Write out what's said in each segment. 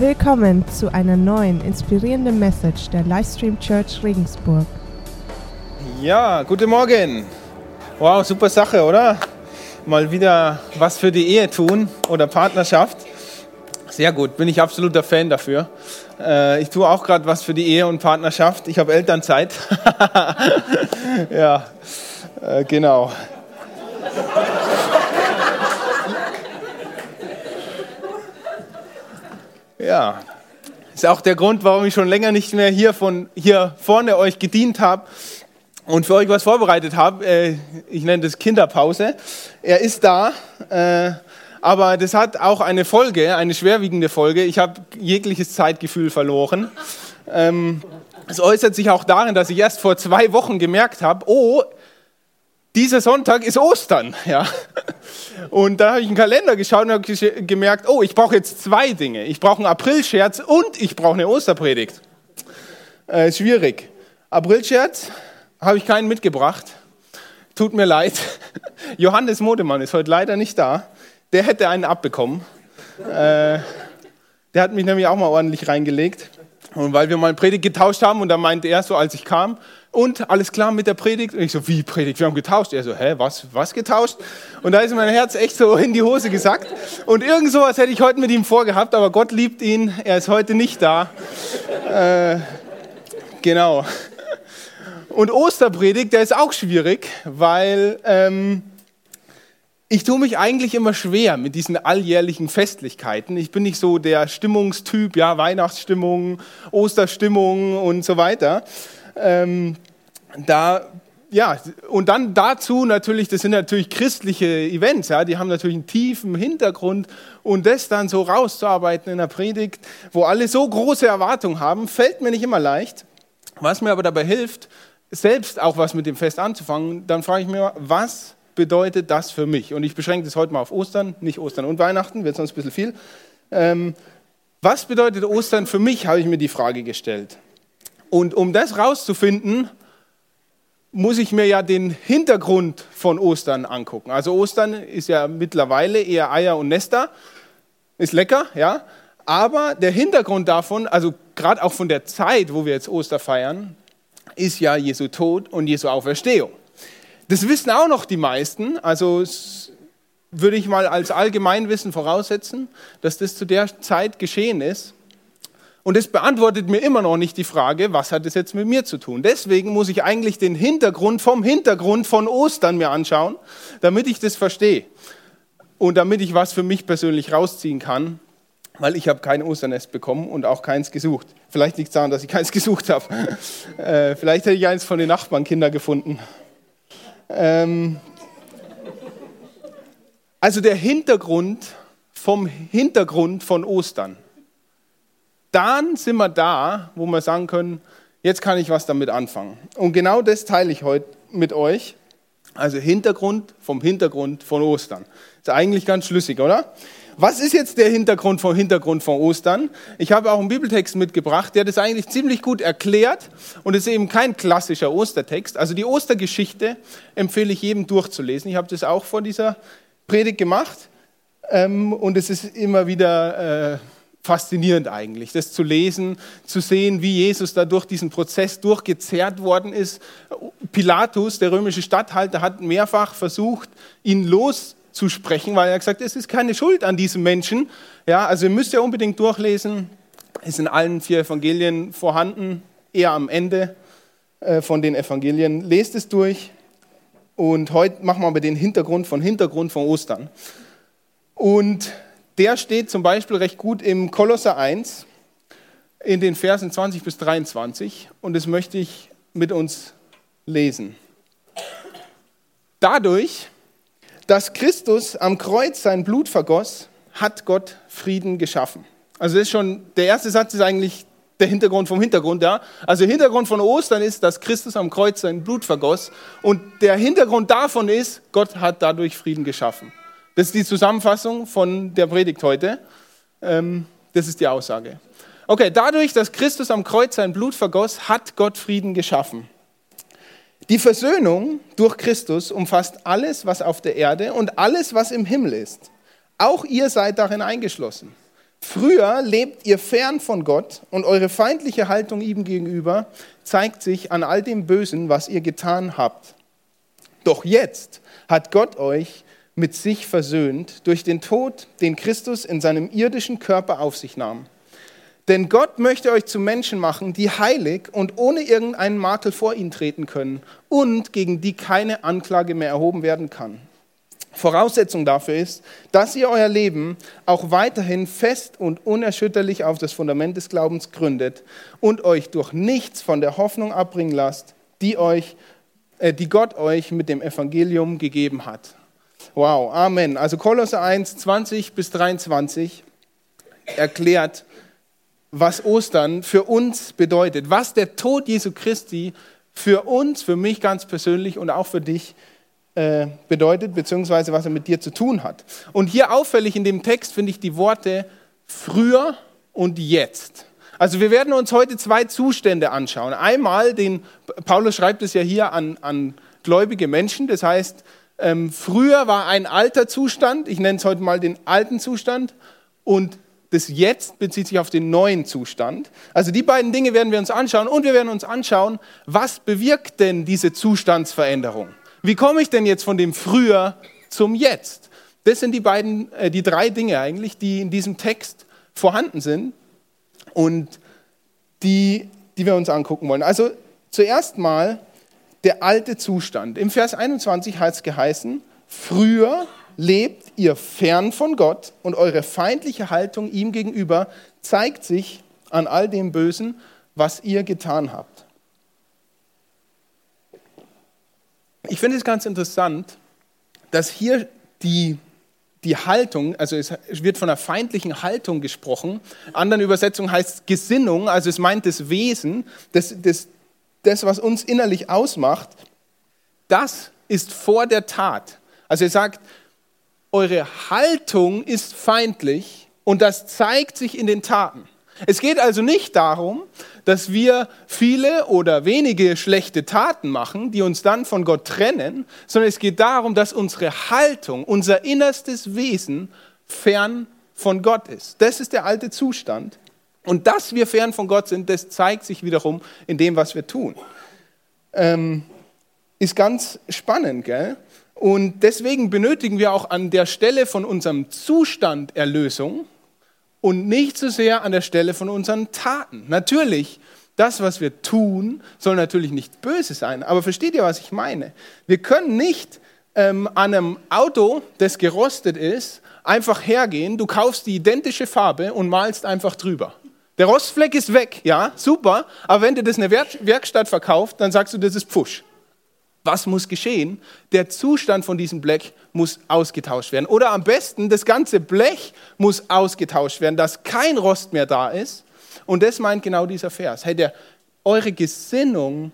Willkommen zu einer neuen inspirierenden Message der Livestream Church Regensburg. Ja, guten Morgen. Wow, super Sache, oder? Mal wieder was für die Ehe tun oder Partnerschaft. Sehr gut, bin ich absoluter Fan dafür. Äh, ich tue auch gerade was für die Ehe und Partnerschaft. Ich habe Elternzeit. ja, äh, genau. Ja, ist auch der Grund, warum ich schon länger nicht mehr hier, von, hier vorne euch gedient habe und für euch was vorbereitet habe. Äh, ich nenne das Kinderpause. Er ist da, äh, aber das hat auch eine Folge, eine schwerwiegende Folge. Ich habe jegliches Zeitgefühl verloren. Ähm, es äußert sich auch darin, dass ich erst vor zwei Wochen gemerkt habe, oh, dieser Sonntag ist Ostern. Ja. Und da habe ich einen Kalender geschaut und habe gemerkt, oh, ich brauche jetzt zwei Dinge. Ich brauche einen Aprilscherz und ich brauche eine Osterpredigt. Äh, schwierig. Aprilscherz habe ich keinen mitgebracht. Tut mir leid. Johannes Modemann ist heute leider nicht da. Der hätte einen abbekommen. Äh, der hat mich nämlich auch mal ordentlich reingelegt. Und weil wir mal Predigt getauscht haben und da meinte er so, als ich kam, und alles klar mit der Predigt? Und ich so, wie Predigt? Wir haben getauscht. Er so, hä, was, was getauscht? Und da ist mein Herz echt so in die Hose gesackt. Und irgend sowas hätte ich heute mit ihm vorgehabt, aber Gott liebt ihn, er ist heute nicht da. Äh, genau. Und Osterpredigt, der ist auch schwierig, weil ähm, ich tue mich eigentlich immer schwer mit diesen alljährlichen Festlichkeiten. Ich bin nicht so der Stimmungstyp, ja, Weihnachtsstimmung, Osterstimmung und so weiter. Ähm, da, ja, und dann dazu natürlich, das sind natürlich christliche Events, ja, die haben natürlich einen tiefen Hintergrund und das dann so rauszuarbeiten in der Predigt, wo alle so große Erwartungen haben, fällt mir nicht immer leicht. Was mir aber dabei hilft, selbst auch was mit dem Fest anzufangen, dann frage ich mir, was bedeutet das für mich? Und ich beschränke das heute mal auf Ostern, nicht Ostern und Weihnachten, wird sonst ein bisschen viel. Ähm, was bedeutet Ostern für mich, habe ich mir die Frage gestellt. Und um das rauszufinden, muss ich mir ja den Hintergrund von Ostern angucken. Also Ostern ist ja mittlerweile eher Eier und Nester, ist lecker, ja. Aber der Hintergrund davon, also gerade auch von der Zeit, wo wir jetzt Oster feiern, ist ja Jesu Tod und Jesu Auferstehung. Das wissen auch noch die meisten, also würde ich mal als Allgemeinwissen voraussetzen, dass das zu der Zeit geschehen ist. Und es beantwortet mir immer noch nicht die Frage, was hat es jetzt mit mir zu tun. Deswegen muss ich eigentlich den Hintergrund vom Hintergrund von Ostern mir anschauen, damit ich das verstehe. Und damit ich was für mich persönlich rausziehen kann, weil ich habe kein Osternest bekommen und auch keins gesucht. Vielleicht liegt es daran, dass ich keins gesucht habe. Äh, vielleicht hätte ich eins von den Nachbarnkindern gefunden. Ähm also der Hintergrund vom Hintergrund von Ostern dann sind wir da, wo wir sagen können, jetzt kann ich was damit anfangen. Und genau das teile ich heute mit euch. Also Hintergrund vom Hintergrund von Ostern. Ist eigentlich ganz schlüssig, oder? Was ist jetzt der Hintergrund vom Hintergrund von Ostern? Ich habe auch einen Bibeltext mitgebracht, der das eigentlich ziemlich gut erklärt und ist eben kein klassischer Ostertext. Also die Ostergeschichte empfehle ich jedem durchzulesen. Ich habe das auch vor dieser Predigt gemacht ähm, und es ist immer wieder äh, faszinierend eigentlich, das zu lesen, zu sehen, wie Jesus da durch diesen Prozess durchgezerrt worden ist. Pilatus, der römische Statthalter, hat mehrfach versucht, ihn loszusprechen, weil er gesagt hat, es ist keine Schuld an diesem Menschen. Ja, also ihr müsst ja unbedingt durchlesen, ist in allen vier Evangelien vorhanden, eher am Ende äh, von den Evangelien. Lest es durch und heute machen wir aber den Hintergrund von Hintergrund von Ostern. Und der steht zum Beispiel recht gut im Kolosser 1 in den Versen 20 bis 23 und das möchte ich mit uns lesen. Dadurch, dass Christus am Kreuz sein Blut vergoss, hat Gott Frieden geschaffen. Also das ist schon, der erste Satz ist eigentlich der Hintergrund vom Hintergrund, ja. Also der Hintergrund von Ostern ist, dass Christus am Kreuz sein Blut vergoss und der Hintergrund davon ist, Gott hat dadurch Frieden geschaffen. Das ist die Zusammenfassung von der Predigt heute. Ähm, das ist die Aussage. Okay, dadurch, dass Christus am Kreuz sein Blut vergoss, hat Gott Frieden geschaffen. Die Versöhnung durch Christus umfasst alles, was auf der Erde und alles, was im Himmel ist. Auch ihr seid darin eingeschlossen. Früher lebt ihr fern von Gott und eure feindliche Haltung ihm gegenüber zeigt sich an all dem Bösen, was ihr getan habt. Doch jetzt hat Gott euch mit sich versöhnt durch den Tod, den Christus in seinem irdischen Körper auf sich nahm. Denn Gott möchte euch zu Menschen machen, die heilig und ohne irgendeinen Makel vor ihn treten können und gegen die keine Anklage mehr erhoben werden kann. Voraussetzung dafür ist, dass ihr euer Leben auch weiterhin fest und unerschütterlich auf das Fundament des Glaubens gründet und euch durch nichts von der Hoffnung abbringen lasst, die, euch, äh, die Gott euch mit dem Evangelium gegeben hat. Wow, Amen. Also Kolosse 1, 20 bis 23 erklärt, was Ostern für uns bedeutet, was der Tod Jesu Christi für uns, für mich ganz persönlich und auch für dich äh, bedeutet, beziehungsweise was er mit dir zu tun hat. Und hier auffällig in dem Text finde ich die Worte früher und jetzt. Also wir werden uns heute zwei Zustände anschauen. Einmal, den Paulus schreibt es ja hier an, an gläubige Menschen, das heißt, ähm, früher war ein alter Zustand, ich nenne es heute mal den alten Zustand, und das Jetzt bezieht sich auf den neuen Zustand. Also die beiden Dinge werden wir uns anschauen und wir werden uns anschauen, was bewirkt denn diese Zustandsveränderung? Wie komme ich denn jetzt von dem Früher zum Jetzt? Das sind die beiden, äh, die drei Dinge eigentlich, die in diesem Text vorhanden sind und die, die wir uns angucken wollen. Also zuerst mal der alte Zustand. Im Vers 21 heißt es geheißen, früher lebt ihr fern von Gott und eure feindliche Haltung ihm gegenüber zeigt sich an all dem Bösen, was ihr getan habt. Ich finde es ganz interessant, dass hier die, die Haltung, also es wird von einer feindlichen Haltung gesprochen. Anderen Übersetzungen heißt es Gesinnung, also es meint das Wesen, das, das, das, was uns innerlich ausmacht. Das ist vor der Tat. Also er sagt, eure Haltung ist feindlich und das zeigt sich in den Taten. Es geht also nicht darum, dass wir viele oder wenige schlechte Taten machen, die uns dann von Gott trennen, sondern es geht darum, dass unsere Haltung, unser innerstes Wesen fern von Gott ist. Das ist der alte Zustand. Und dass wir fern von Gott sind, das zeigt sich wiederum in dem, was wir tun. Ähm, ist ganz spannend, gell? Und deswegen benötigen wir auch an der Stelle von unserem Zustand Erlösung und nicht so sehr an der Stelle von unseren Taten. Natürlich, das, was wir tun, soll natürlich nicht böse sein. Aber versteht ihr, was ich meine? Wir können nicht ähm, an einem Auto, das gerostet ist, einfach hergehen, du kaufst die identische Farbe und malst einfach drüber. Der Rostfleck ist weg, ja, super, aber wenn dir das eine Werkstatt verkauft, dann sagst du, das ist Pfusch. Was muss geschehen? Der Zustand von diesem Blech muss ausgetauscht werden. Oder am besten, das ganze Blech muss ausgetauscht werden, dass kein Rost mehr da ist. Und das meint genau dieser Vers. Hey, der, eure Gesinnung,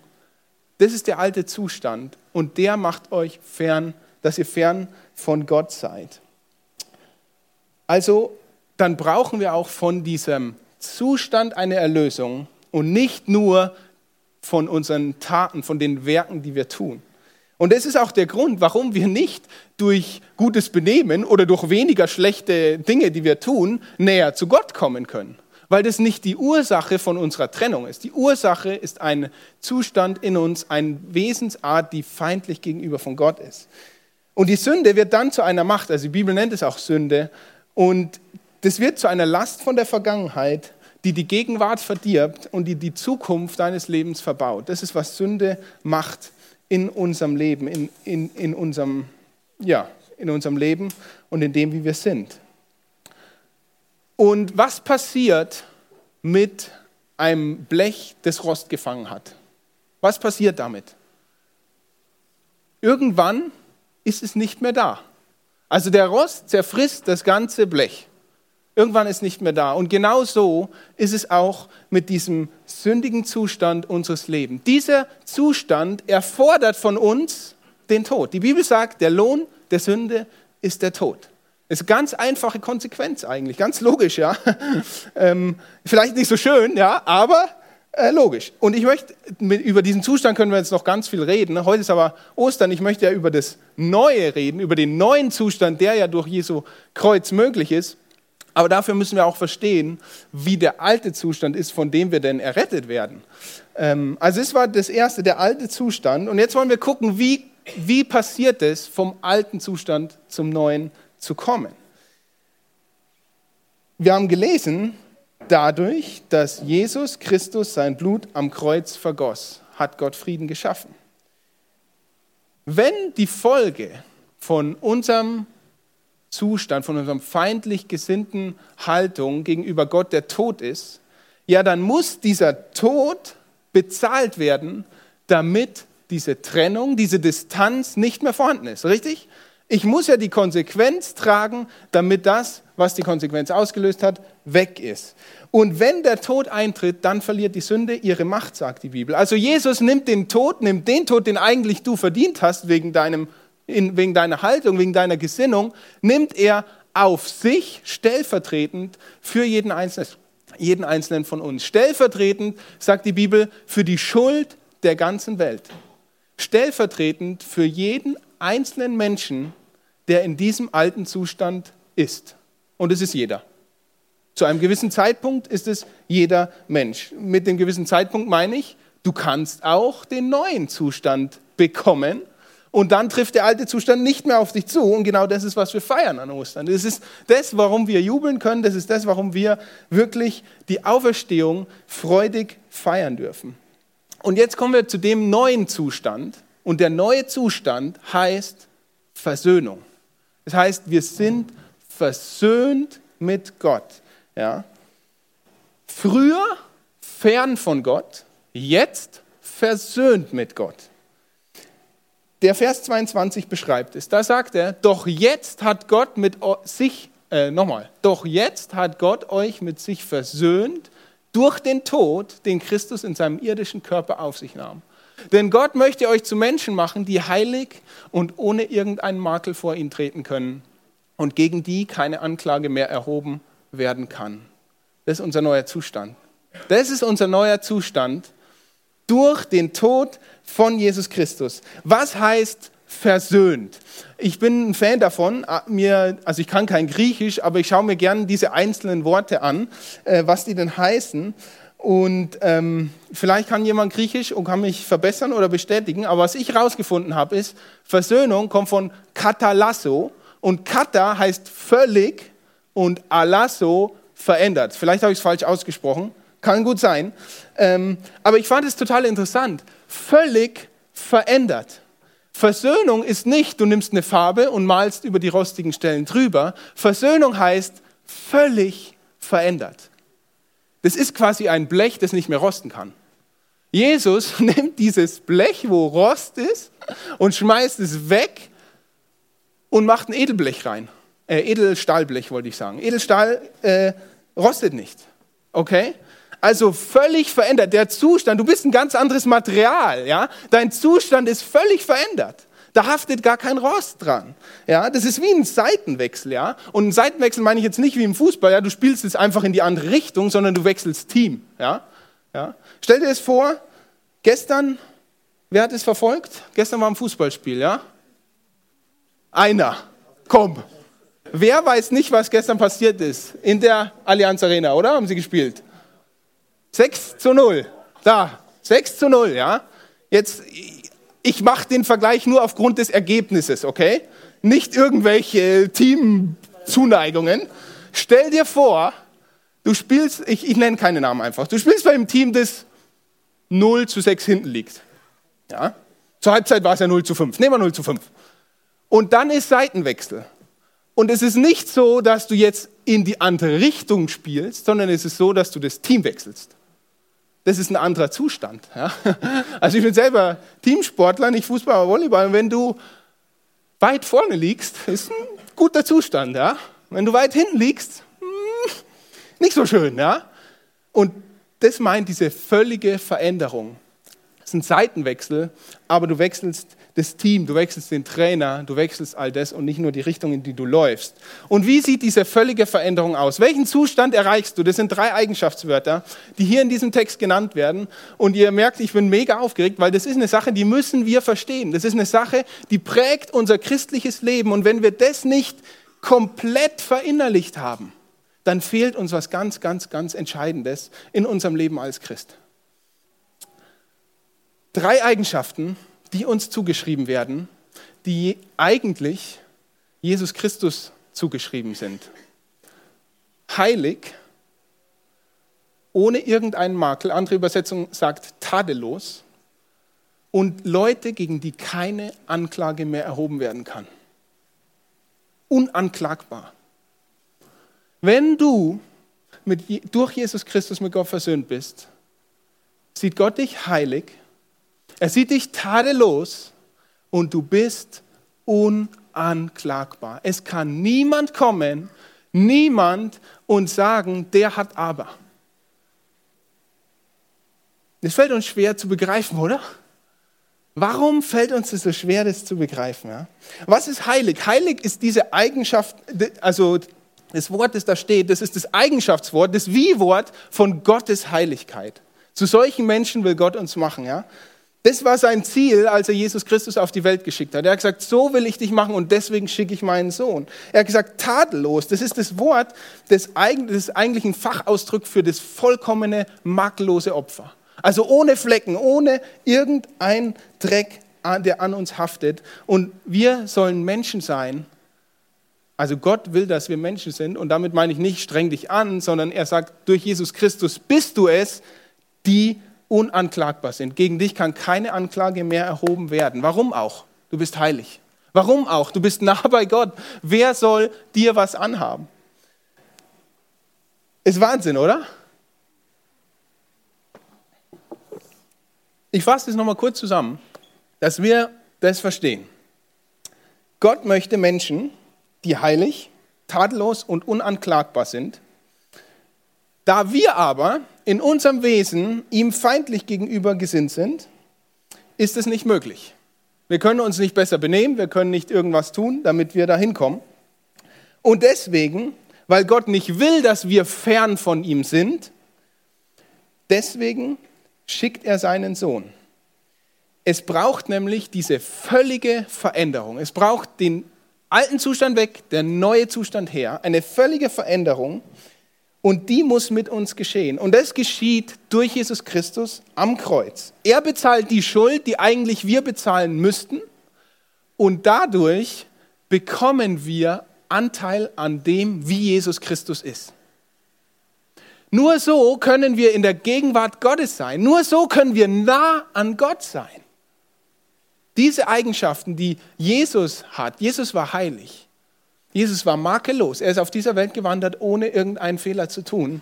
das ist der alte Zustand. Und der macht euch fern, dass ihr fern von Gott seid. Also, dann brauchen wir auch von diesem Zustand eine Erlösung und nicht nur von unseren Taten, von den Werken, die wir tun. Und das ist auch der Grund, warum wir nicht durch gutes Benehmen oder durch weniger schlechte Dinge, die wir tun, näher zu Gott kommen können. Weil das nicht die Ursache von unserer Trennung ist. Die Ursache ist ein Zustand in uns, eine Wesensart, die feindlich gegenüber von Gott ist. Und die Sünde wird dann zu einer Macht, also die Bibel nennt es auch Sünde, und das wird zu einer Last von der Vergangenheit, die die Gegenwart verdirbt und die die Zukunft deines Lebens verbaut. Das ist, was Sünde macht in unserem Leben, in, in, in, unserem, ja, in unserem Leben und in dem, wie wir sind. Und was passiert mit einem Blech, das Rost gefangen hat? Was passiert damit? Irgendwann ist es nicht mehr da. Also der Rost zerfrisst das ganze Blech. Irgendwann ist nicht mehr da. Und genau so ist es auch mit diesem sündigen Zustand unseres Lebens. Dieser Zustand erfordert von uns den Tod. Die Bibel sagt, der Lohn der Sünde ist der Tod. Das ist eine ganz einfache Konsequenz eigentlich, ganz logisch, ja. ähm, vielleicht nicht so schön, ja, aber äh, logisch. Und ich möchte, mit, über diesen Zustand können wir jetzt noch ganz viel reden. Heute ist aber Ostern, ich möchte ja über das Neue reden, über den neuen Zustand, der ja durch Jesu Kreuz möglich ist. Aber dafür müssen wir auch verstehen, wie der alte Zustand ist, von dem wir denn errettet werden. Ähm, also es war das erste, der alte Zustand. Und jetzt wollen wir gucken, wie, wie passiert es, vom alten Zustand zum neuen zu kommen. Wir haben gelesen, dadurch, dass Jesus Christus sein Blut am Kreuz vergoss, hat Gott Frieden geschaffen. Wenn die Folge von unserem Zustand, von unserem feindlich gesinnten Haltung gegenüber Gott der Tod ist, ja, dann muss dieser Tod bezahlt werden, damit diese Trennung, diese Distanz nicht mehr vorhanden ist. Richtig? Ich muss ja die Konsequenz tragen, damit das, was die Konsequenz ausgelöst hat, weg ist. Und wenn der Tod eintritt, dann verliert die Sünde ihre Macht, sagt die Bibel. Also Jesus nimmt den Tod, nimmt den Tod, den eigentlich du verdient hast, wegen, deinem, in, wegen deiner Haltung, wegen deiner Gesinnung, nimmt er auf sich stellvertretend für jeden Einzelnen, jeden Einzelnen von uns. Stellvertretend, sagt die Bibel, für die Schuld der ganzen Welt. Stellvertretend für jeden einzelnen Menschen, der in diesem alten Zustand ist. Und es ist jeder. Zu einem gewissen Zeitpunkt ist es jeder Mensch. Mit dem gewissen Zeitpunkt meine ich, du kannst auch den neuen Zustand bekommen und dann trifft der alte Zustand nicht mehr auf dich zu. Und genau das ist, was wir feiern an Ostern. Das ist das, warum wir jubeln können. Das ist das, warum wir wirklich die Auferstehung freudig feiern dürfen. Und jetzt kommen wir zu dem neuen Zustand, und der neue Zustand heißt Versöhnung. Das heißt, wir sind versöhnt mit Gott. Ja? Früher fern von Gott, jetzt versöhnt mit Gott. Der Vers 22 beschreibt es. Da sagt er, doch jetzt hat Gott mit sich, äh, nochmal, doch jetzt hat Gott euch mit sich versöhnt durch den Tod, den Christus in seinem irdischen Körper auf sich nahm. Denn Gott möchte euch zu Menschen machen, die heilig und ohne irgendeinen Makel vor ihn treten können und gegen die keine Anklage mehr erhoben werden kann. Das ist unser neuer Zustand. Das ist unser neuer Zustand durch den Tod von Jesus Christus. Was heißt versöhnt? Ich bin ein Fan davon, mir, also ich kann kein Griechisch, aber ich schaue mir gerne diese einzelnen Worte an, äh, was die denn heißen. Und ähm, vielleicht kann jemand Griechisch und kann mich verbessern oder bestätigen. Aber was ich herausgefunden habe, ist, Versöhnung kommt von katalasso. Und kata heißt völlig und alasso verändert. Vielleicht habe ich es falsch ausgesprochen. Kann gut sein. Ähm, aber ich fand es total interessant. Völlig verändert. Versöhnung ist nicht, du nimmst eine Farbe und malst über die rostigen Stellen drüber. Versöhnung heißt völlig verändert. Das ist quasi ein Blech, das nicht mehr rosten kann. Jesus nimmt dieses Blech, wo Rost ist, und schmeißt es weg und macht ein Edelblech rein. Äh, Edelstahlblech wollte ich sagen. Edelstahl äh, rostet nicht. Okay? Also völlig verändert. Der Zustand, du bist ein ganz anderes Material. Ja? Dein Zustand ist völlig verändert. Da haftet gar kein Rost dran. Ja, das ist wie ein Seitenwechsel, ja. Und ein Seitenwechsel meine ich jetzt nicht wie im Fußball, ja. Du spielst es einfach in die andere Richtung, sondern du wechselst Team, ja. ja. Stell dir das vor, gestern, wer hat es verfolgt? Gestern war ein Fußballspiel, ja. Einer. Komm. Wer weiß nicht, was gestern passiert ist? In der Allianz Arena, oder? Haben sie gespielt? 6 zu 0. Da, 6 zu 0, ja. Jetzt, ich mache den Vergleich nur aufgrund des Ergebnisses, okay? Nicht irgendwelche Teamzuneigungen. Stell dir vor, du spielst, ich, ich nenne keine Namen einfach, du spielst bei einem Team, das 0 zu 6 hinten liegt. Ja? Zur Halbzeit war es ja 0 zu 5. Nehmen wir 0 zu 5. Und dann ist Seitenwechsel. Und es ist nicht so, dass du jetzt in die andere Richtung spielst, sondern es ist so, dass du das Team wechselst das ist ein anderer Zustand. Ja? Also ich bin selber Teamsportler, nicht Fußball, Volleyball. Und wenn du weit vorne liegst, ist ein guter Zustand. Ja? Wenn du weit hinten liegst, hm, nicht so schön. Ja? Und das meint diese völlige Veränderung. Es ist ein Seitenwechsel, aber du wechselst das Team, du wechselst den Trainer, du wechselst all das und nicht nur die Richtung, in die du läufst. Und wie sieht diese völlige Veränderung aus? Welchen Zustand erreichst du? Das sind drei Eigenschaftswörter, die hier in diesem Text genannt werden. Und ihr merkt, ich bin mega aufgeregt, weil das ist eine Sache, die müssen wir verstehen. Das ist eine Sache, die prägt unser christliches Leben. Und wenn wir das nicht komplett verinnerlicht haben, dann fehlt uns was ganz, ganz, ganz Entscheidendes in unserem Leben als Christ. Drei Eigenschaften, die uns zugeschrieben werden, die eigentlich Jesus Christus zugeschrieben sind. Heilig, ohne irgendeinen Makel, andere Übersetzung sagt tadellos, und Leute, gegen die keine Anklage mehr erhoben werden kann. Unanklagbar. Wenn du mit, durch Jesus Christus mit Gott versöhnt bist, sieht Gott dich heilig, er sieht dich tadellos und du bist unanklagbar. Es kann niemand kommen, niemand und sagen, der hat aber. Das fällt uns schwer zu begreifen, oder? Warum fällt uns das so schwer, das zu begreifen? Ja? Was ist heilig? Heilig ist diese Eigenschaft, also das Wort, das da steht, das ist das Eigenschaftswort, das Wie-Wort von Gottes Heiligkeit. Zu solchen Menschen will Gott uns machen. Ja? Das war sein Ziel, als er Jesus Christus auf die Welt geschickt hat. Er hat gesagt, so will ich dich machen und deswegen schicke ich meinen Sohn. Er hat gesagt, tadellos, das ist das Wort, das, ist eigentlich ein Fachausdruck für das vollkommene, makellose Opfer. Also ohne Flecken, ohne irgendein Dreck, der an uns haftet. Und wir sollen Menschen sein. Also Gott will, dass wir Menschen sind. Und damit meine ich nicht streng dich an, sondern er sagt, durch Jesus Christus bist du es, die unanklagbar sind. Gegen dich kann keine Anklage mehr erhoben werden. Warum auch? Du bist heilig. Warum auch? Du bist nah bei Gott. Wer soll dir was anhaben? Ist Wahnsinn, oder? Ich fasse das nochmal kurz zusammen, dass wir das verstehen. Gott möchte Menschen, die heilig, tadellos und unanklagbar sind. Da wir aber in unserem Wesen ihm feindlich gegenüber gesinnt sind, ist es nicht möglich. Wir können uns nicht besser benehmen, wir können nicht irgendwas tun, damit wir dahin kommen. Und deswegen, weil Gott nicht will, dass wir fern von ihm sind, deswegen schickt er seinen Sohn. Es braucht nämlich diese völlige Veränderung. Es braucht den alten Zustand weg, der neue Zustand her, eine völlige Veränderung. Und die muss mit uns geschehen. Und das geschieht durch Jesus Christus am Kreuz. Er bezahlt die Schuld, die eigentlich wir bezahlen müssten. Und dadurch bekommen wir Anteil an dem, wie Jesus Christus ist. Nur so können wir in der Gegenwart Gottes sein. Nur so können wir nah an Gott sein. Diese Eigenschaften, die Jesus hat, Jesus war heilig. Jesus war makellos. Er ist auf dieser Welt gewandert, ohne irgendeinen Fehler zu tun.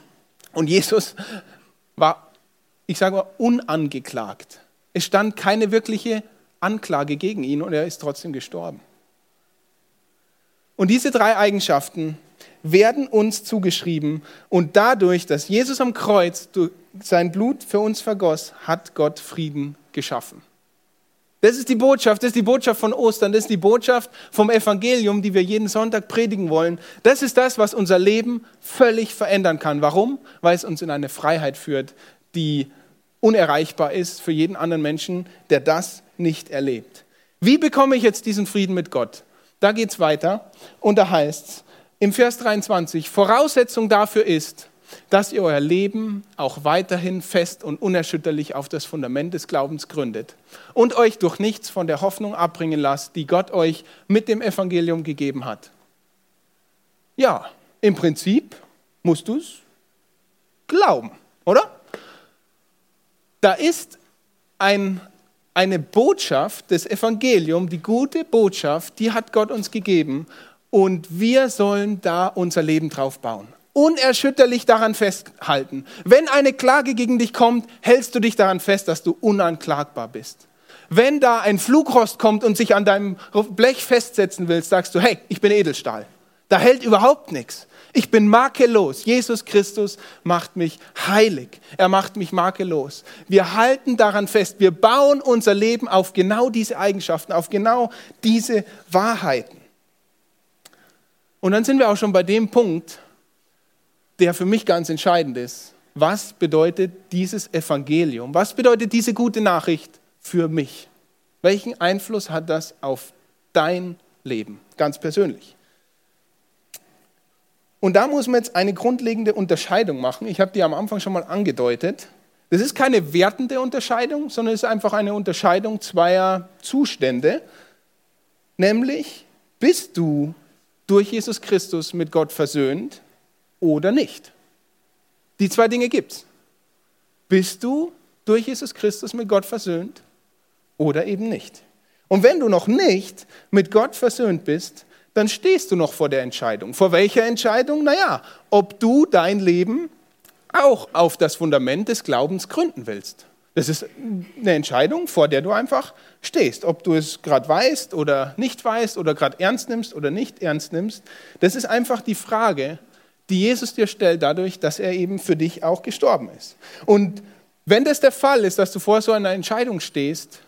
Und Jesus war, ich sage mal, unangeklagt. Es stand keine wirkliche Anklage gegen ihn und er ist trotzdem gestorben. Und diese drei Eigenschaften werden uns zugeschrieben und dadurch, dass Jesus am Kreuz sein Blut für uns vergoss, hat Gott Frieden geschaffen. Das ist die Botschaft, das ist die Botschaft von Ostern, das ist die Botschaft vom Evangelium, die wir jeden Sonntag predigen wollen. Das ist das, was unser Leben völlig verändern kann. Warum? Weil es uns in eine Freiheit führt, die unerreichbar ist für jeden anderen Menschen, der das nicht erlebt. Wie bekomme ich jetzt diesen Frieden mit Gott? Da geht es weiter und da heißt es im Vers 23, Voraussetzung dafür ist, dass ihr euer Leben auch weiterhin fest und unerschütterlich auf das Fundament des Glaubens gründet und euch durch nichts von der Hoffnung abbringen lasst, die Gott euch mit dem Evangelium gegeben hat. Ja, im Prinzip musst du es glauben, oder? Da ist ein, eine Botschaft des Evangeliums, die gute Botschaft, die hat Gott uns gegeben und wir sollen da unser Leben drauf bauen unerschütterlich daran festhalten. Wenn eine Klage gegen dich kommt, hältst du dich daran fest, dass du unanklagbar bist. Wenn da ein Flugrost kommt und sich an deinem Blech festsetzen willst, sagst du, hey, ich bin Edelstahl. Da hält überhaupt nichts. Ich bin makellos. Jesus Christus macht mich heilig. Er macht mich makellos. Wir halten daran fest. Wir bauen unser Leben auf genau diese Eigenschaften, auf genau diese Wahrheiten. Und dann sind wir auch schon bei dem Punkt, der für mich ganz entscheidend ist. Was bedeutet dieses Evangelium? Was bedeutet diese gute Nachricht für mich? Welchen Einfluss hat das auf dein Leben, ganz persönlich? Und da muss man jetzt eine grundlegende Unterscheidung machen. Ich habe die am Anfang schon mal angedeutet. Das ist keine wertende Unterscheidung, sondern es ist einfach eine Unterscheidung zweier Zustände. Nämlich, bist du durch Jesus Christus mit Gott versöhnt oder nicht? Die zwei Dinge gibt es. Bist du durch Jesus Christus mit Gott versöhnt oder eben nicht? Und wenn du noch nicht mit Gott versöhnt bist, dann stehst du noch vor der Entscheidung. Vor welcher Entscheidung? Naja, ob du dein Leben auch auf das Fundament des Glaubens gründen willst. Das ist eine Entscheidung, vor der du einfach stehst. Ob du es gerade weißt oder nicht weißt oder gerade ernst nimmst oder nicht ernst nimmst, das ist einfach die Frage, die Jesus dir stellt, dadurch, dass er eben für dich auch gestorben ist. Und wenn das der Fall ist, dass du vor so einer Entscheidung stehst,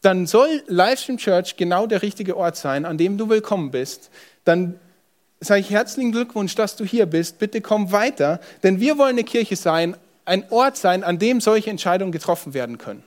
dann soll Livestream Church genau der richtige Ort sein, an dem du willkommen bist. Dann sage ich herzlichen Glückwunsch, dass du hier bist. Bitte komm weiter, denn wir wollen eine Kirche sein, ein Ort sein, an dem solche Entscheidungen getroffen werden können.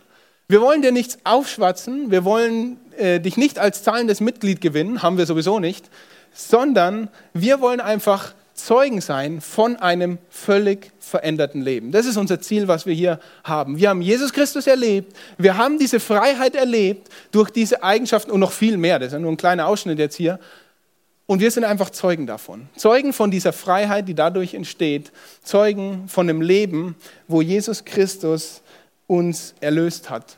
Wir wollen dir nichts aufschwatzen, wir wollen äh, dich nicht als zahlendes Mitglied gewinnen, haben wir sowieso nicht, sondern wir wollen einfach Zeugen sein von einem völlig veränderten Leben. Das ist unser Ziel, was wir hier haben. Wir haben Jesus Christus erlebt, wir haben diese Freiheit erlebt durch diese Eigenschaften und noch viel mehr. Das ist ja nur ein kleiner Ausschnitt jetzt hier. Und wir sind einfach Zeugen davon. Zeugen von dieser Freiheit, die dadurch entsteht. Zeugen von dem Leben, wo Jesus Christus uns erlöst hat.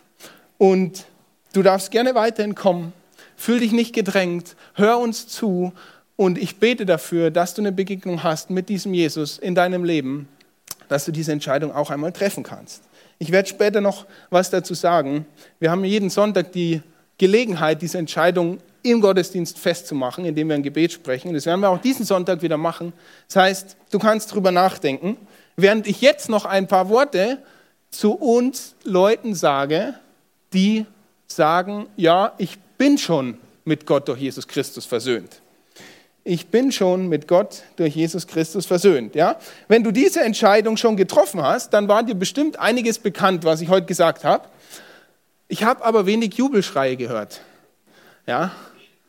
Und du darfst gerne weiterhin kommen. Fühl dich nicht gedrängt. Hör uns zu und ich bete dafür, dass du eine Begegnung hast mit diesem Jesus in deinem Leben, dass du diese Entscheidung auch einmal treffen kannst. Ich werde später noch was dazu sagen. Wir haben jeden Sonntag die Gelegenheit, diese Entscheidung im Gottesdienst festzumachen, indem wir ein Gebet sprechen. Das werden wir auch diesen Sonntag wieder machen. Das heißt, du kannst darüber nachdenken. Während ich jetzt noch ein paar Worte zu uns Leuten sage, die sagen, ja, ich bin schon mit Gott durch Jesus Christus versöhnt ich bin schon mit Gott durch Jesus Christus versöhnt. Ja? Wenn du diese Entscheidung schon getroffen hast, dann war dir bestimmt einiges bekannt, was ich heute gesagt habe. Ich habe aber wenig Jubelschreie gehört. Ja?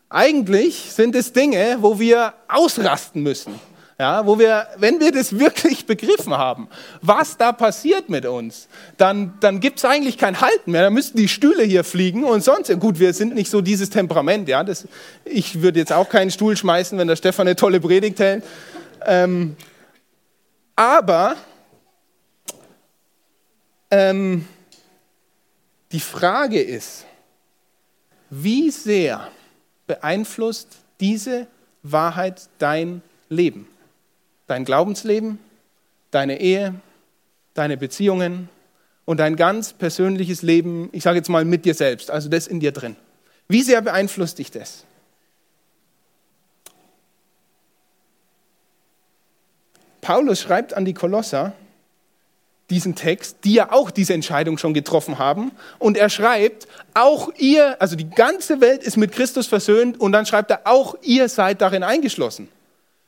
Eigentlich sind es Dinge, wo wir ausrasten müssen ja, wo wir, wenn wir das wirklich begriffen haben, was da passiert mit uns, dann, dann gibt es eigentlich kein Halten mehr. Dann müssten die Stühle hier fliegen und sonst. Gut, wir sind nicht so dieses Temperament. Ja, das, ich würde jetzt auch keinen Stuhl schmeißen, wenn der Stefan eine tolle Predigt hält. Ähm, aber ähm, die Frage ist, wie sehr beeinflusst diese Wahrheit dein Leben? Dein Glaubensleben, deine Ehe, deine Beziehungen und dein ganz persönliches Leben, ich sage jetzt mal mit dir selbst, also das in dir drin. Wie sehr beeinflusst dich das? Paulus schreibt an die Kolosser diesen Text, die ja auch diese Entscheidung schon getroffen haben. Und er schreibt, auch ihr, also die ganze Welt ist mit Christus versöhnt. Und dann schreibt er, auch ihr seid darin eingeschlossen.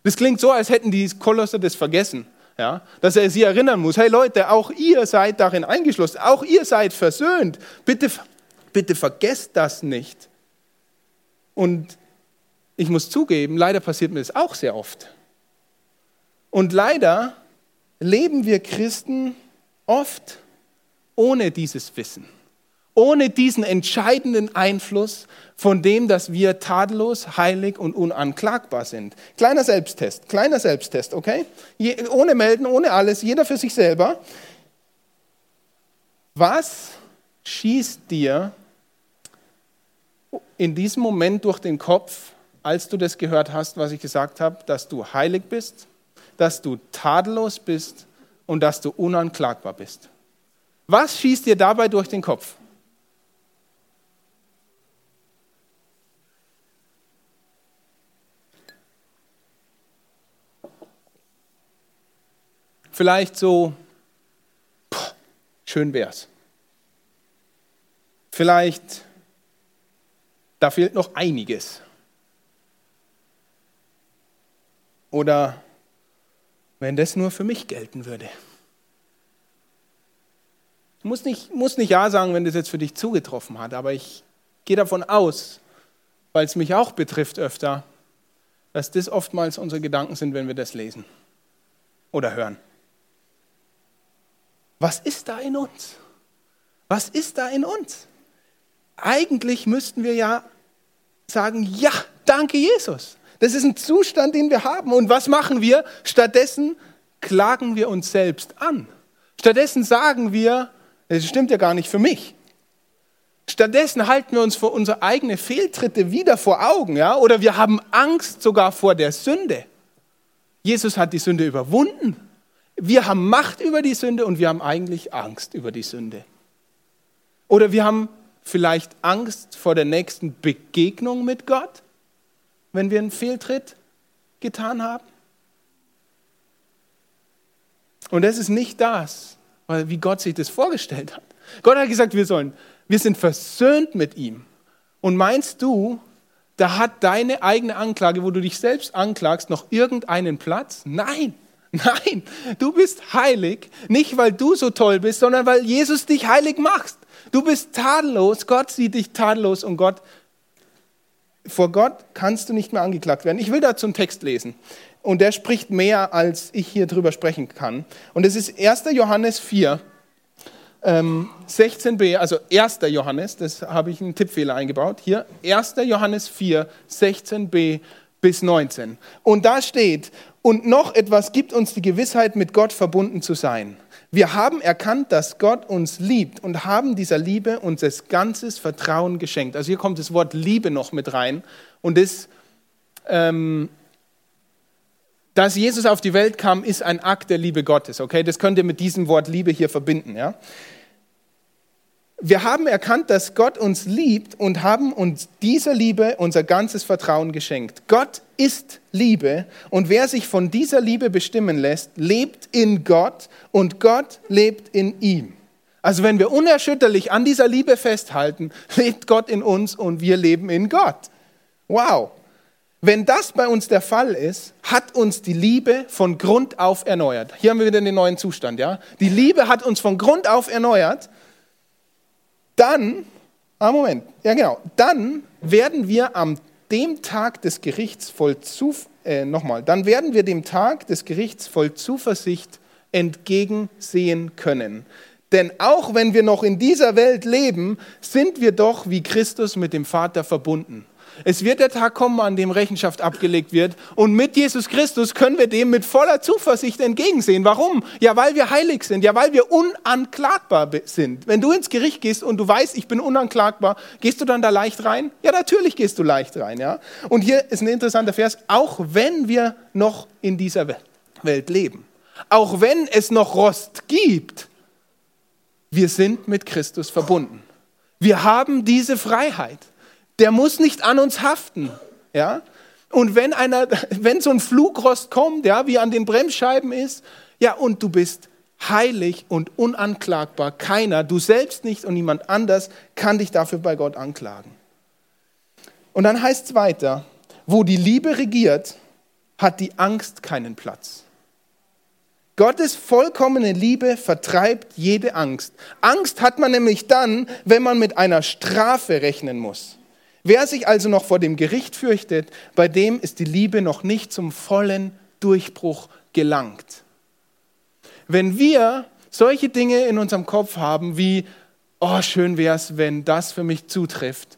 Das klingt so, als hätten die Kolosser das vergessen. Ja? Dass er sie erinnern muss, hey Leute, auch ihr seid darin eingeschlossen, auch ihr seid versöhnt. Bitte, bitte vergesst das nicht. Und ich muss zugeben, leider passiert mir das auch sehr oft. Und leider leben wir Christen oft ohne dieses Wissen ohne diesen entscheidenden Einfluss von dem, dass wir tadellos, heilig und unanklagbar sind. Kleiner Selbsttest, kleiner Selbsttest, okay? Je, ohne Melden, ohne alles, jeder für sich selber. Was schießt dir in diesem Moment durch den Kopf, als du das gehört hast, was ich gesagt habe, dass du heilig bist, dass du tadellos bist und dass du unanklagbar bist? Was schießt dir dabei durch den Kopf? Vielleicht so, boah, schön wär's. Vielleicht, da fehlt noch einiges. Oder wenn das nur für mich gelten würde. Du musst nicht, musst nicht Ja sagen, wenn das jetzt für dich zugetroffen hat, aber ich gehe davon aus, weil es mich auch betrifft öfter, dass das oftmals unsere Gedanken sind, wenn wir das lesen oder hören. Was ist da in uns? Was ist da in uns? Eigentlich müssten wir ja sagen, ja, danke Jesus. Das ist ein Zustand, den wir haben. Und was machen wir? Stattdessen klagen wir uns selbst an. Stattdessen sagen wir, das stimmt ja gar nicht für mich. Stattdessen halten wir uns vor unsere eigenen Fehltritte wieder vor Augen, ja? Oder wir haben Angst sogar vor der Sünde. Jesus hat die Sünde überwunden. Wir haben Macht über die Sünde und wir haben eigentlich Angst über die Sünde. Oder wir haben vielleicht Angst vor der nächsten Begegnung mit Gott, wenn wir einen Fehltritt getan haben. Und das ist nicht das, wie Gott sich das vorgestellt hat. Gott hat gesagt, wir sollen, wir sind versöhnt mit ihm. Und meinst du, da hat deine eigene Anklage, wo du dich selbst anklagst, noch irgendeinen Platz? Nein, nein, du bist heilig, nicht weil du so toll bist, sondern weil Jesus dich heilig macht. Du bist tadellos, Gott sieht dich tadellos und Gott, vor Gott kannst du nicht mehr angeklagt werden. Ich will dazu einen Text lesen und der spricht mehr, als ich hier drüber sprechen kann. Und es ist 1. Johannes 4, ähm, 16b, also 1. Johannes, das habe ich einen Tippfehler eingebaut. Hier, 1. Johannes 4, 16b bis 19. Und da steht, und noch etwas gibt uns die Gewissheit, mit Gott verbunden zu sein. Wir haben erkannt, dass Gott uns liebt und haben dieser Liebe unser ganzes Vertrauen geschenkt. Also hier kommt das Wort Liebe noch mit rein. Und das, ähm, dass Jesus auf die Welt kam, ist ein Akt der Liebe Gottes. Okay, das könnt ihr mit diesem Wort Liebe hier verbinden. Ja? Wir haben erkannt, dass Gott uns liebt und haben uns dieser Liebe unser ganzes Vertrauen geschenkt. Gott ist Liebe und wer sich von dieser Liebe bestimmen lässt, lebt in Gott und Gott lebt in ihm. Also wenn wir unerschütterlich an dieser Liebe festhalten, lebt Gott in uns und wir leben in Gott. Wow. Wenn das bei uns der Fall ist, hat uns die Liebe von Grund auf erneuert. Hier haben wir wieder den neuen Zustand, ja? Die Liebe hat uns von Grund auf erneuert dann, ah Moment, ja genau, dann werden wir am dem Tag des Gerichts voll zu, äh, nochmal, dann werden wir dem Tag des Gerichts voll Zuversicht entgegensehen können. Denn auch wenn wir noch in dieser Welt leben, sind wir doch wie Christus mit dem Vater verbunden. Es wird der Tag kommen, an dem Rechenschaft abgelegt wird. Und mit Jesus Christus können wir dem mit voller Zuversicht entgegensehen. Warum? Ja, weil wir heilig sind. Ja, weil wir unanklagbar sind. Wenn du ins Gericht gehst und du weißt, ich bin unanklagbar, gehst du dann da leicht rein? Ja, natürlich gehst du leicht rein. Ja? Und hier ist ein interessanter Vers. Auch wenn wir noch in dieser Welt leben, auch wenn es noch Rost gibt, wir sind mit Christus verbunden. Wir haben diese Freiheit der muss nicht an uns haften. Ja? Und wenn, einer, wenn so ein Flugrost kommt, ja, wie an den Bremsscheiben ist, ja, und du bist heilig und unanklagbar, keiner, du selbst nicht und niemand anders kann dich dafür bei Gott anklagen. Und dann heißt es weiter, wo die Liebe regiert, hat die Angst keinen Platz. Gottes vollkommene Liebe vertreibt jede Angst. Angst hat man nämlich dann, wenn man mit einer Strafe rechnen muss. Wer sich also noch vor dem Gericht fürchtet, bei dem ist die Liebe noch nicht zum vollen Durchbruch gelangt. Wenn wir solche Dinge in unserem Kopf haben wie, oh, schön wäre es, wenn das für mich zutrifft,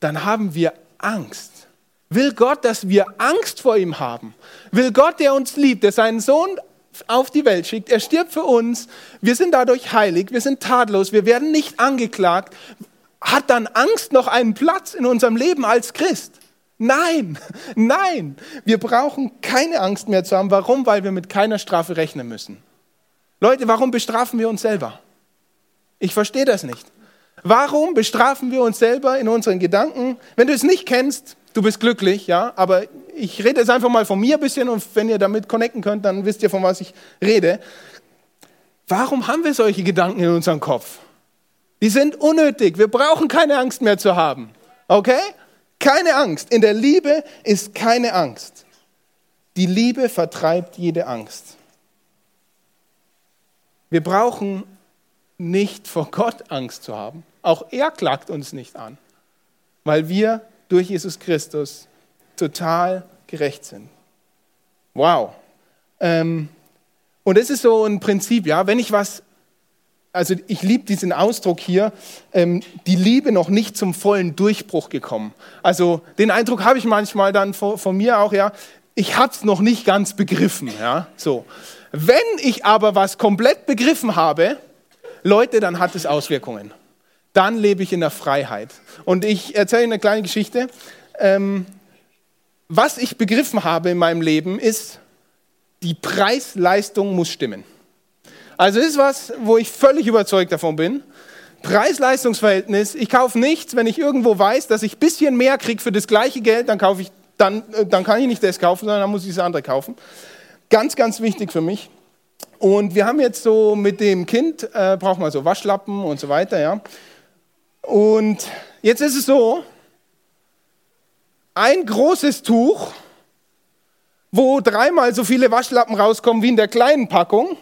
dann haben wir Angst. Will Gott, dass wir Angst vor ihm haben? Will Gott, der uns liebt, der seinen Sohn auf die Welt schickt, er stirbt für uns, wir sind dadurch heilig, wir sind tadellos, wir werden nicht angeklagt, hat dann Angst noch einen Platz in unserem Leben als Christ? Nein, nein, wir brauchen keine Angst mehr zu haben. Warum? Weil wir mit keiner Strafe rechnen müssen. Leute, warum bestrafen wir uns selber? Ich verstehe das nicht. Warum bestrafen wir uns selber in unseren Gedanken? Wenn du es nicht kennst, du bist glücklich, ja, aber ich rede jetzt einfach mal von mir ein bisschen und wenn ihr damit connecten könnt, dann wisst ihr, von was ich rede. Warum haben wir solche Gedanken in unserem Kopf? Die sind unnötig. Wir brauchen keine Angst mehr zu haben. Okay? Keine Angst. In der Liebe ist keine Angst. Die Liebe vertreibt jede Angst. Wir brauchen nicht vor Gott Angst zu haben. Auch er klagt uns nicht an, weil wir durch Jesus Christus total gerecht sind. Wow. Ähm, und das ist so ein Prinzip, ja, wenn ich was, also ich liebe diesen Ausdruck hier, ähm, die Liebe noch nicht zum vollen Durchbruch gekommen. Also den Eindruck habe ich manchmal dann von, von mir auch, ja, ich habe es noch nicht ganz begriffen, ja, so. Wenn ich aber was komplett begriffen habe, Leute, dann hat es Auswirkungen. Dann lebe ich in der Freiheit. Und ich erzähle eine kleine Geschichte. Ähm, was ich begriffen habe in meinem Leben ist, die Preis-Leistung muss stimmen. Also ist was, wo ich völlig überzeugt davon bin. Preis-Leistungs-Verhältnis, ich kaufe nichts, wenn ich irgendwo weiß, dass ich ein bisschen mehr kriege für das gleiche Geld, dann, kaufe ich, dann, äh, dann kann ich nicht das kaufen, sondern dann muss ich das andere kaufen. Ganz, ganz wichtig für mich. Und wir haben jetzt so mit dem Kind, äh, brauchen wir so Waschlappen und so weiter, ja. Und jetzt ist es so, ein großes Tuch, wo dreimal so viele Waschlappen rauskommen wie in der kleinen Packung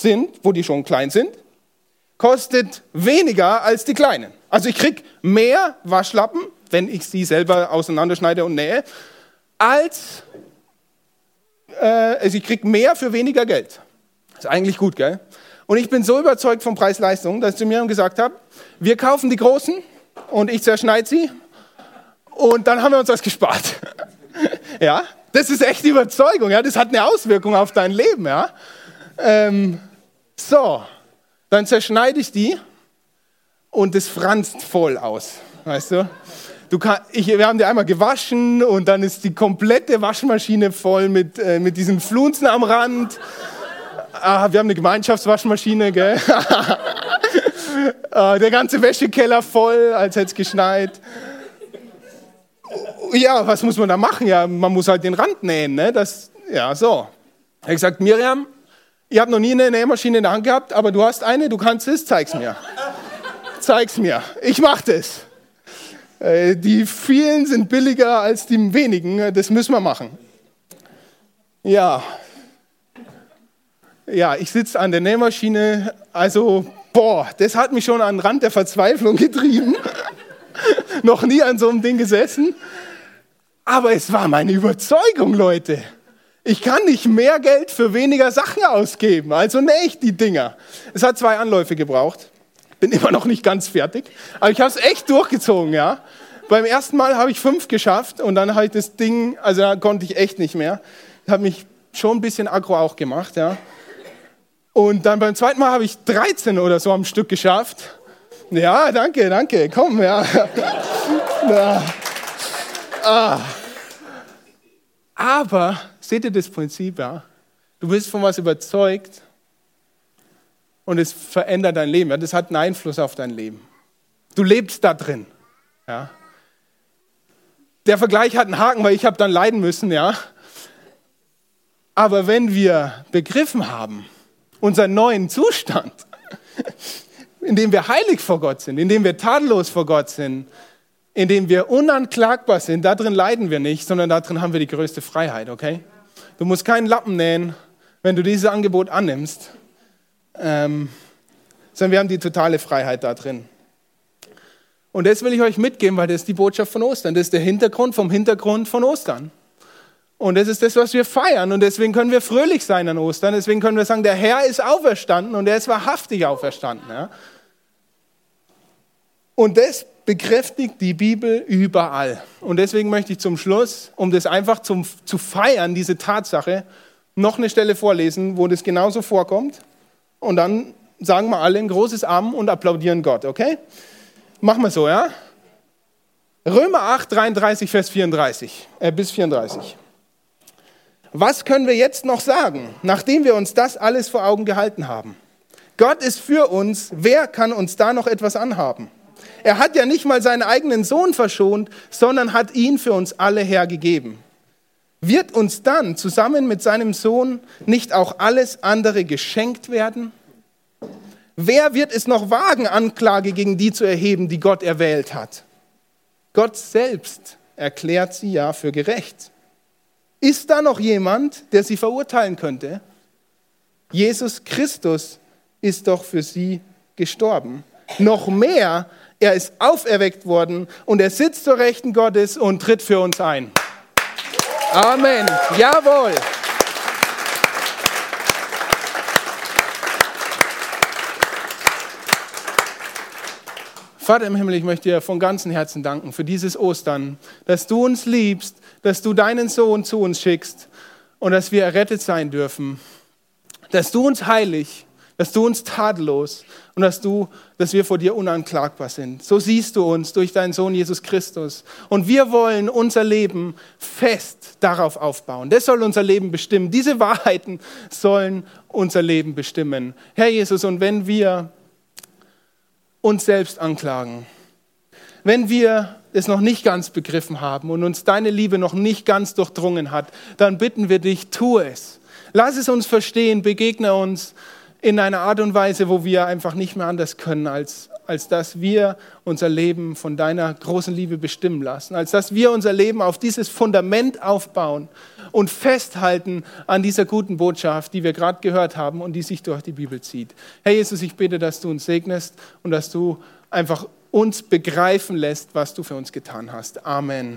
sind, wo die schon klein sind, kostet weniger als die kleinen. Also ich kriege mehr Waschlappen, wenn ich sie selber auseinanderschneide und nähe, als äh, also ich kriege mehr für weniger Geld. Ist eigentlich gut, gell? Und ich bin so überzeugt von Preis-Leistung, dass ich zu mir gesagt habe, wir kaufen die großen und ich zerschneide sie und dann haben wir uns was gespart. ja, das ist echt Überzeugung, ja, das hat eine Auswirkung auf dein Leben, ja. Ähm, so, dann zerschneide ich die und es franzt voll aus, weißt du? Du kann, ich, wir haben die einmal gewaschen und dann ist die komplette Waschmaschine voll mit, äh, mit diesen Flunzen am Rand. Ah, wir haben eine Gemeinschaftswaschmaschine, gell? ah, der ganze Wäschekeller voll, als hätte es geschneit. Ja, was muss man da machen? Ja, man muss halt den Rand nähen, ne? Das, ja, so. Er hat gesagt, Miriam, ich habe noch nie eine Nähmaschine in der Hand gehabt, aber du hast eine, du kannst es, zeig's mir. zeig's mir. Ich mach das. Äh, die vielen sind billiger als die wenigen, das müssen wir machen. Ja, ja, ich sitze an der Nähmaschine, also, boah, das hat mich schon an den Rand der Verzweiflung getrieben. Noch nie an so einem Ding gesessen. Aber es war meine Überzeugung, Leute. Ich kann nicht mehr Geld für weniger Sachen ausgeben, also nähe ich die Dinger. Es hat zwei Anläufe gebraucht. Bin immer noch nicht ganz fertig, aber ich habe es echt durchgezogen, ja. Beim ersten Mal habe ich fünf geschafft und dann habe ich das Ding, also da konnte ich echt nicht mehr. Habe mich schon ein bisschen aggro auch gemacht, ja. Und dann beim zweiten Mal habe ich 13 oder so am Stück geschafft. Ja, danke, danke, komm, ja. ja. Ah. Aber, seht ihr das Prinzip, ja? Du bist von was überzeugt und es verändert dein Leben. Ja? Das hat einen Einfluss auf dein Leben. Du lebst da drin. Ja? Der Vergleich hat einen Haken, weil ich habe dann leiden müssen, ja. Aber wenn wir begriffen haben, unseren neuen Zustand, in dem wir heilig vor Gott sind, in dem wir tadellos vor Gott sind, in dem wir unanklagbar sind, darin leiden wir nicht, sondern darin haben wir die größte Freiheit, okay? Du musst keinen Lappen nähen, wenn du dieses Angebot annimmst, ähm, sondern wir haben die totale Freiheit da drin. Und das will ich euch mitgeben, weil das ist die Botschaft von Ostern. Das ist der Hintergrund vom Hintergrund von Ostern. Und das ist das, was wir feiern. Und deswegen können wir fröhlich sein an Ostern. Deswegen können wir sagen, der Herr ist auferstanden und er ist wahrhaftig auferstanden. Ja? Und das bekräftigt die Bibel überall. Und deswegen möchte ich zum Schluss, um das einfach zum, zu feiern, diese Tatsache, noch eine Stelle vorlesen, wo das genauso vorkommt. Und dann sagen wir alle ein großes Amen und applaudieren Gott, okay? Machen wir so, ja? Römer 8, 33, Vers 34, äh, bis 34. Was können wir jetzt noch sagen, nachdem wir uns das alles vor Augen gehalten haben? Gott ist für uns, wer kann uns da noch etwas anhaben? Er hat ja nicht mal seinen eigenen Sohn verschont, sondern hat ihn für uns alle hergegeben. Wird uns dann zusammen mit seinem Sohn nicht auch alles andere geschenkt werden? Wer wird es noch wagen, Anklage gegen die zu erheben, die Gott erwählt hat? Gott selbst erklärt sie ja für gerecht. Ist da noch jemand, der sie verurteilen könnte? Jesus Christus ist doch für sie gestorben. Noch mehr, er ist auferweckt worden und er sitzt zur Rechten Gottes und tritt für uns ein. Amen. Jawohl. Vater im Himmel, ich möchte dir von ganzem Herzen danken für dieses Ostern, dass du uns liebst, dass du deinen Sohn zu uns schickst und dass wir errettet sein dürfen, dass du uns heilig, dass du uns tadellos und dass du, dass wir vor dir unanklagbar sind. So siehst du uns durch deinen Sohn Jesus Christus. Und wir wollen unser Leben fest darauf aufbauen. Das soll unser Leben bestimmen. Diese Wahrheiten sollen unser Leben bestimmen. Herr Jesus, und wenn wir uns selbst anklagen. Wenn wir es noch nicht ganz begriffen haben und uns deine Liebe noch nicht ganz durchdrungen hat, dann bitten wir dich, tu es. Lass es uns verstehen, begegne uns in einer Art und Weise, wo wir einfach nicht mehr anders können, als, als dass wir unser Leben von deiner großen Liebe bestimmen lassen, als dass wir unser Leben auf dieses Fundament aufbauen und festhalten an dieser guten Botschaft, die wir gerade gehört haben und die sich durch die Bibel zieht. Herr Jesus, ich bitte, dass du uns segnest und dass du einfach uns begreifen lässt, was du für uns getan hast. Amen.